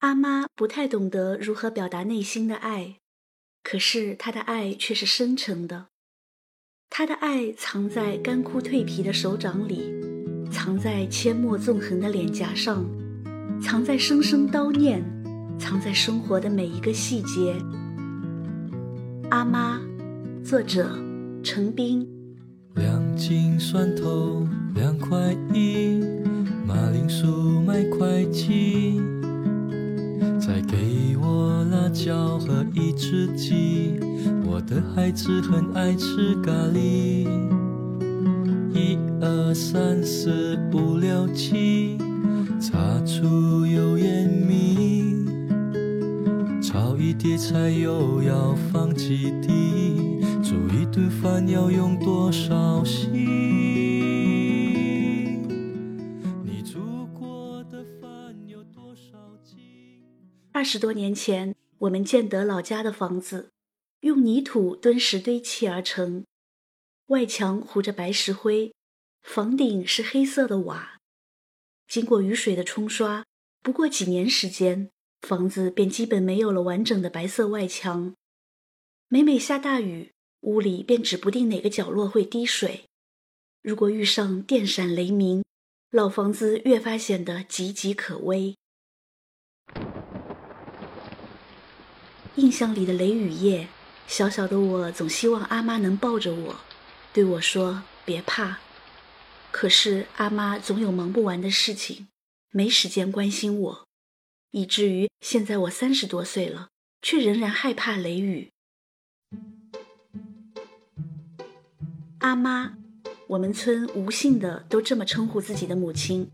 阿妈不太懂得如何表达内心的爱，可是她的爱却是深沉的。她的爱藏在干枯蜕皮的手掌里，藏在阡陌纵横的脸颊上，藏在声声叨念，藏在生活的每一个细节。阿妈，作者陈斌。两斤蒜头两块一，马铃薯买块七。再给我辣椒和一只鸡，我的孩子很爱吃咖喱。一二三四五六七，擦出油烟米，炒一碟菜又要放几滴，煮一顿饭要用多少心？二十多年前，我们建德老家的房子，用泥土墩石堆砌而成，外墙糊着白石灰，房顶是黑色的瓦。经过雨水的冲刷，不过几年时间，房子便基本没有了完整的白色外墙。每每下大雨，屋里便指不定哪个角落会滴水。如果遇上电闪雷鸣，老房子越发显得岌岌可危。印象里的雷雨夜，小小的我总希望阿妈能抱着我，对我说：“别怕。”可是阿妈总有忙不完的事情，没时间关心我，以至于现在我三十多岁了，却仍然害怕雷雨。阿妈，我们村无姓的都这么称呼自己的母亲，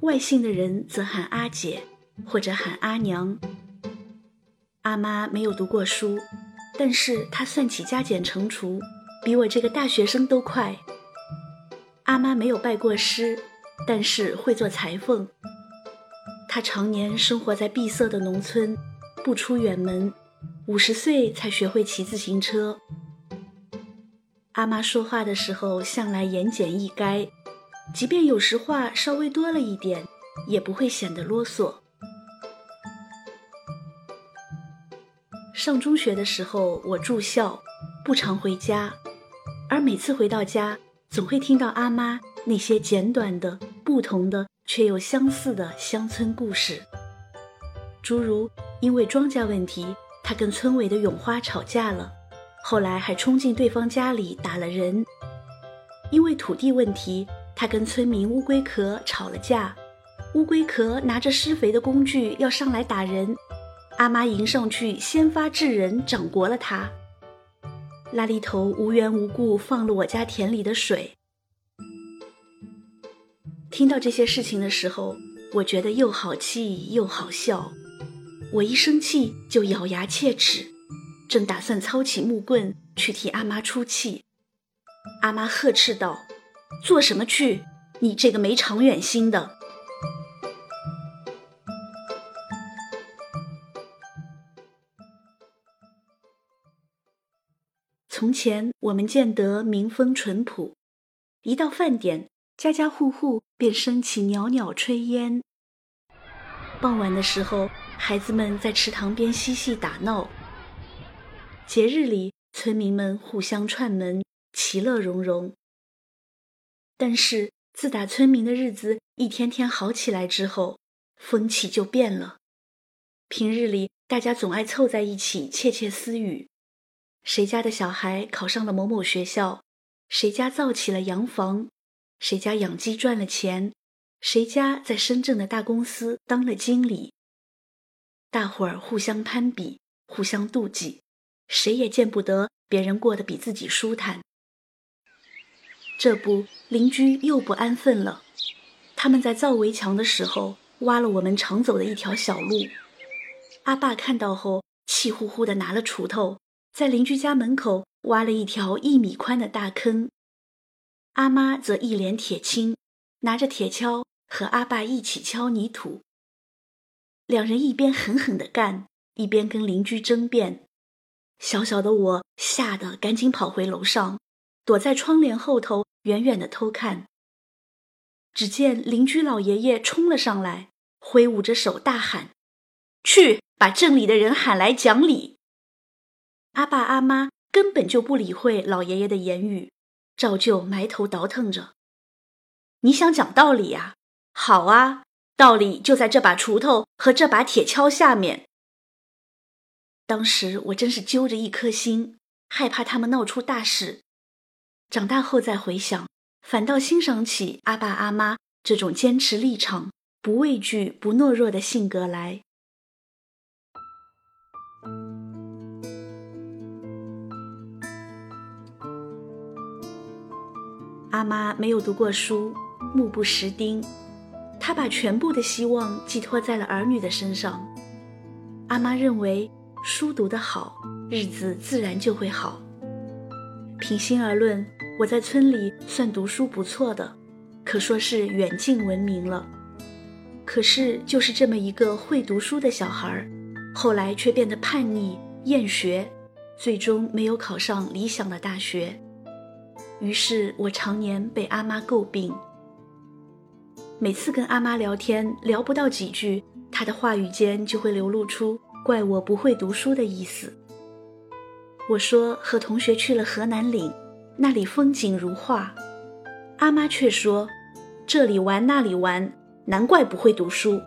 外姓的人则喊阿姐，或者喊阿娘。阿妈没有读过书，但是她算起加减乘除，比我这个大学生都快。阿妈没有拜过师，但是会做裁缝。她常年生活在闭塞的农村，不出远门，五十岁才学会骑自行车。阿妈说话的时候向来言简意赅，即便有时话稍微多了一点，也不会显得啰嗦。上中学的时候，我住校，不常回家，而每次回到家，总会听到阿妈那些简短的、不同的却又相似的乡村故事，诸如因为庄稼问题，他跟村委的永花吵架了，后来还冲进对方家里打了人；因为土地问题，他跟村民乌龟壳吵了架，乌龟壳拿着施肥的工具要上来打人。阿妈迎上去，先发制人，掌掴了他。拉力头无缘无故放了我家田里的水。听到这些事情的时候，我觉得又好气又好笑。我一生气就咬牙切齿，正打算操起木棍去替阿妈出气，阿妈呵斥道：“做什么去？你这个没长远心的！”从前我们见得民风淳朴，一到饭点，家家户户便升起袅袅炊烟。傍晚的时候，孩子们在池塘边嬉戏打闹。节日里，村民们互相串门，其乐融融。但是自打村民的日子一天天好起来之后，风气就变了。平日里，大家总爱凑在一起窃窃私语。谁家的小孩考上了某某学校？谁家造起了洋房？谁家养鸡赚了钱？谁家在深圳的大公司当了经理？大伙儿互相攀比，互相妒忌，谁也见不得别人过得比自己舒坦。这不，邻居又不安分了。他们在造围墙的时候，挖了我们常走的一条小路。阿爸看到后，气呼呼地拿了锄头。在邻居家门口挖了一条一米宽的大坑，阿妈则一脸铁青，拿着铁锹和阿爸一起敲泥土。两人一边狠狠地干，一边跟邻居争辩。小小的我吓得赶紧跑回楼上，躲在窗帘后头，远远地偷看。只见邻居老爷爷冲了上来，挥舞着手大喊：“去把镇里的人喊来讲理。阿爸阿妈根本就不理会老爷爷的言语，照旧埋头倒腾着。你想讲道理呀？好啊，道理就在这把锄头和这把铁锹下面。当时我真是揪着一颗心，害怕他们闹出大事。长大后再回想，反倒欣赏起阿爸阿妈这种坚持立场、不畏惧、不懦弱的性格来。阿妈没有读过书，目不识丁，她把全部的希望寄托在了儿女的身上。阿妈认为。书读得好，日子自然就会好。平心而论，我在村里算读书不错的，可说是远近闻名了。可是，就是这么一个会读书的小孩，后来却变得叛逆、厌学，最终没有考上理想的大学。于是我常年被阿妈诟病。每次跟阿妈聊天，聊不到几句，她的话语间就会流露出。怪我不会读书的意思。我说和同学去了河南岭，那里风景如画。阿妈却说，这里玩那里玩，难怪不会读书。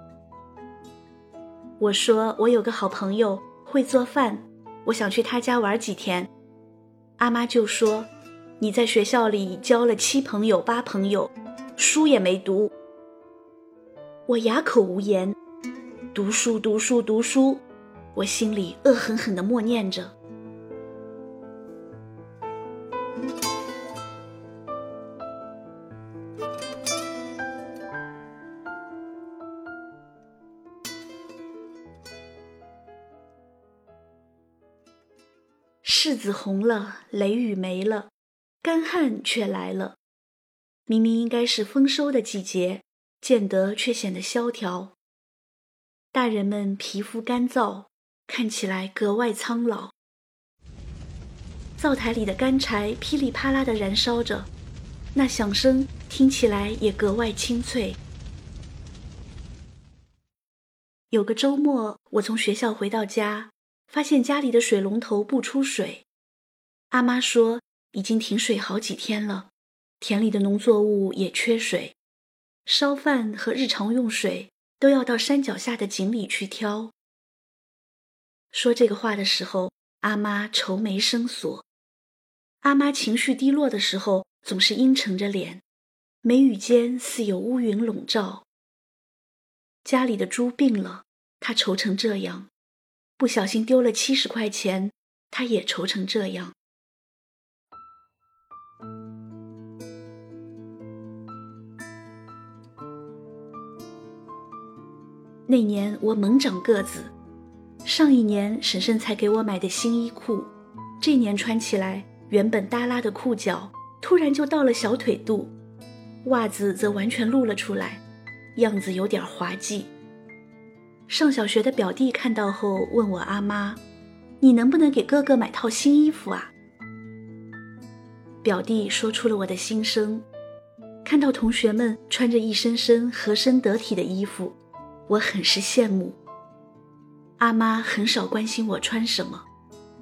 我说我有个好朋友会做饭，我想去他家玩几天。阿妈就说，你在学校里交了七朋友八朋友，书也没读。我哑口无言，读书读书读书。我心里恶狠狠地默念着：“柿子红了，雷雨没了，干旱却来了。明明应该是丰收的季节，见得却显得萧条。大人们皮肤干燥。”看起来格外苍老。灶台里的干柴噼里啪啦地燃烧着，那响声听起来也格外清脆。有个周末，我从学校回到家，发现家里的水龙头不出水。阿妈说已经停水好几天了，田里的农作物也缺水，烧饭和日常用水都要到山脚下的井里去挑。说这个话的时候，阿妈愁眉深锁。阿妈情绪低落的时候，总是阴沉着脸，眉宇间似有乌云笼罩。家里的猪病了，她愁成这样；不小心丢了七十块钱，她也愁成这样。那年我猛长个子。上一年婶婶才给我买的新衣裤，这年穿起来原本耷拉的裤脚突然就到了小腿肚，袜子则完全露了出来，样子有点滑稽。上小学的表弟看到后问我阿妈：“你能不能给哥哥买套新衣服啊？”表弟说出了我的心声，看到同学们穿着一身身合身得体的衣服，我很是羡慕。阿妈很少关心我穿什么，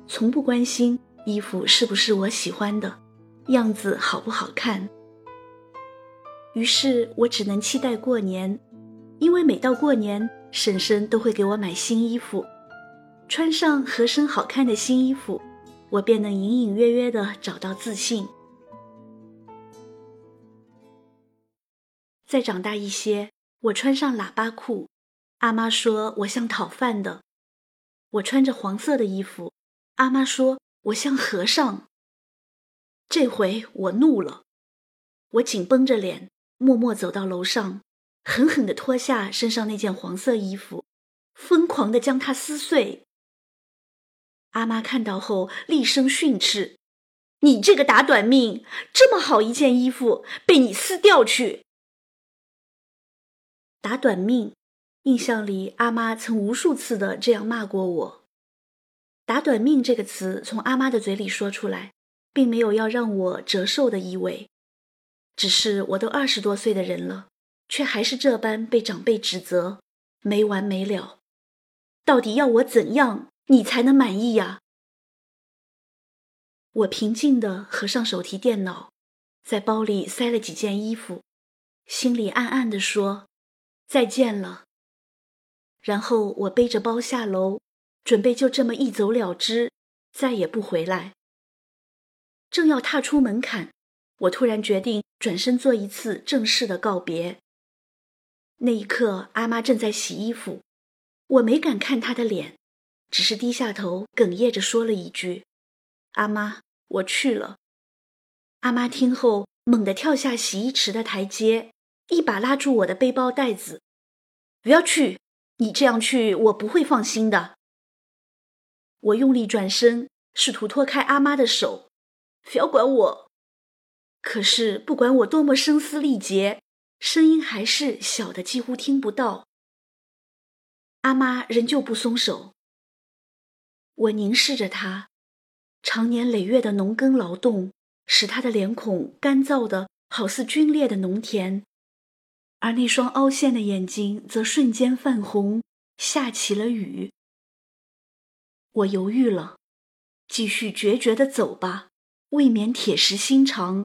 从不关心衣服是不是我喜欢的，样子好不好看。于是我只能期待过年，因为每到过年，婶婶都会给我买新衣服。穿上合身好看的新衣服，我便能隐隐约约的找到自信。再长大一些，我穿上喇叭裤，阿妈说我像讨饭的。我穿着黄色的衣服，阿妈说我像和尚。这回我怒了，我紧绷着脸，默默走到楼上，狠狠地脱下身上那件黄色衣服，疯狂地将它撕碎。阿妈看到后厉声训斥：“你这个打短命，这么好一件衣服被你撕掉去！”打短命。印象里，阿妈曾无数次的这样骂过我。“打短命”这个词从阿妈的嘴里说出来，并没有要让我折寿的意味，只是我都二十多岁的人了，却还是这般被长辈指责，没完没了。到底要我怎样，你才能满意呀？我平静地合上手提电脑，在包里塞了几件衣服，心里暗暗地说：“再见了。”然后我背着包下楼，准备就这么一走了之，再也不回来。正要踏出门槛，我突然决定转身做一次正式的告别。那一刻，阿妈正在洗衣服，我没敢看她的脸，只是低下头，哽咽着说了一句。阿妈，我去了。阿妈听后，猛地跳下洗衣池的台阶，一把拉住我的背包带子：“不要去，你这样去，我不会放心的。”我用力转身，试图脱开阿妈的手：“不要管我。”可是，不管我多么声嘶力竭，声音还是小的几乎听不到。阿妈仍旧不松手。我凝视着她。长年累月的农耕劳动，使他的脸孔干燥的好似皲裂的农田，而那双凹陷的眼睛则瞬间泛红，下起了雨。我犹豫了，继续决绝的走吧，未免铁石心肠；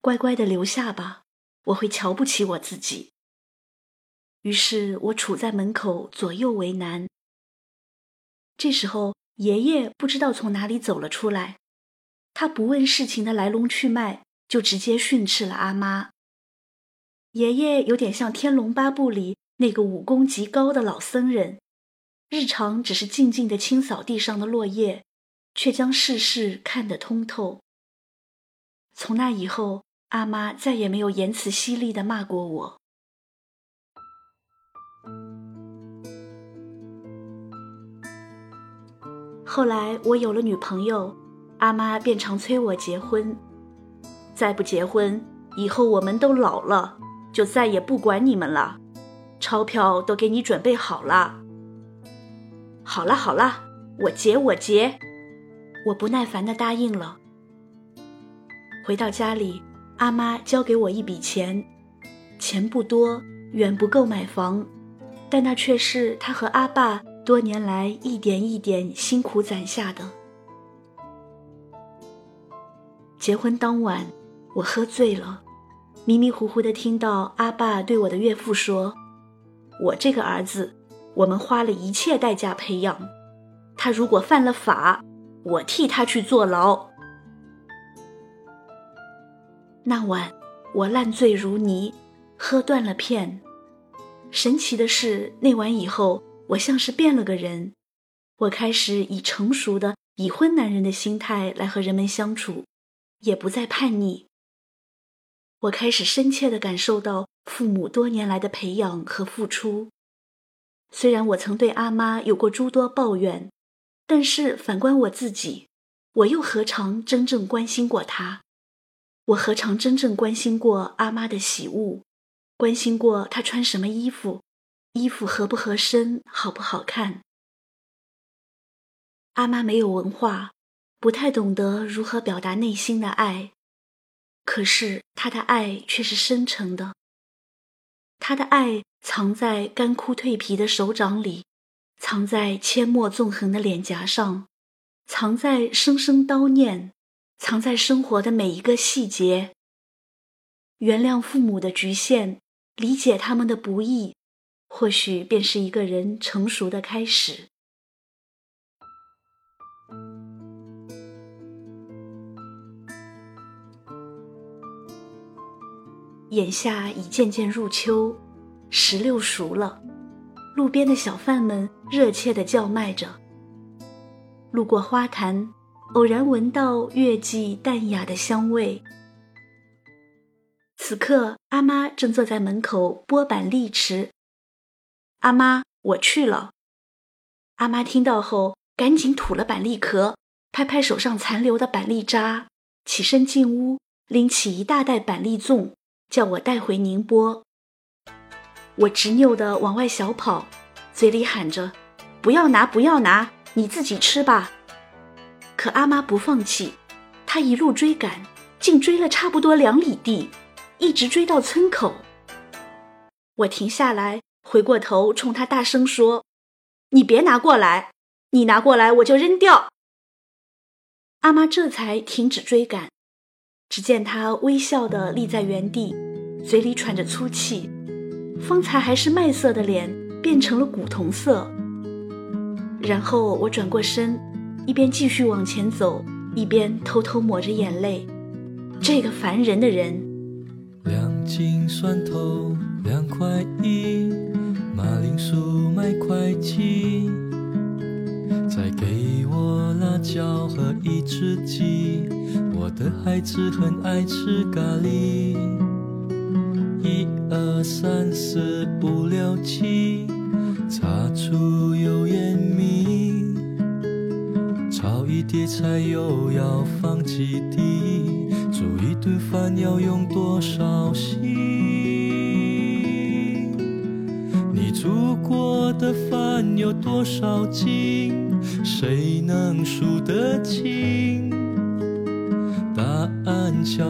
乖乖的留下吧，我会瞧不起我自己。于是我杵在门口，左右为难。这时候。爷爷不知道从哪里走了出来，他不问事情的来龙去脉，就直接训斥了阿妈。爷爷有点像《天龙八部》里那个武功极高的老僧人，日常只是静静的清扫地上的落叶，却将世事看得通透。从那以后，阿妈再也没有言辞犀利的骂过我。后来我有了女朋友，阿妈便常催我结婚。再不结婚，以后我们都老了，就再也不管你们了。钞票都给你准备好了。好了好了，我结我结，我不耐烦的答应了。回到家里，阿妈交给我一笔钱，钱不多，远不够买房，但那却是她和阿爸。多年来一点一点辛苦攒下的。结婚当晚，我喝醉了，迷迷糊糊的听到阿爸对我的岳父说：“我这个儿子，我们花了一切代价培养，他如果犯了法，我替他去坐牢。”那晚，我烂醉如泥，喝断了片。神奇的是，那晚以后。我像是变了个人，我开始以成熟的已婚男人的心态来和人们相处，也不再叛逆。我开始深切地感受到父母多年来的培养和付出。虽然我曾对阿妈有过诸多抱怨，但是反观我自己，我又何尝真正关心过她？我何尝真正关心过阿妈的喜恶，关心过她穿什么衣服？衣服合不合身，好不好看？阿妈没有文化，不太懂得如何表达内心的爱，可是他的爱却是深沉的。他的爱藏在干枯蜕皮的手掌里，藏在阡陌纵横的脸颊上，藏在声声叨念，藏在生活的每一个细节。原谅父母的局限，理解他们的不易。或许便是一个人成熟的开始。眼下已渐渐入秋，石榴熟了，路边的小贩们热切的叫卖着。路过花坛，偶然闻到月季淡雅的香味。此刻，阿妈正坐在门口剥板栗吃。阿妈，我去了。阿妈听到后，赶紧吐了板栗壳，拍拍手上残留的板栗渣，起身进屋，拎起一大袋板栗粽，叫我带回宁波。我执拗地往外小跑，嘴里喊着：“不要拿，不要拿，你自己吃吧。”可阿妈不放弃，她一路追赶，竟追了差不多两里地，一直追到村口。我停下来。回过头，冲他大声说：“你别拿过来，你拿过来我就扔掉。”阿妈这才停止追赶。只见他微笑地立在原地，嘴里喘着粗气，方才还是麦色的脸变成了古铜色。然后我转过身，一边继续往前走，一边偷偷抹着眼泪。这个烦人的人。两斤蒜头两块一，马铃薯买块几，再给我辣椒和一只鸡。我的孩子很爱吃咖喱，一二三四五六七，擦出油烟米，炒一碟菜又要放几滴，煮一顿饭要用多少心？你煮过的饭有多少斤？谁能数得清？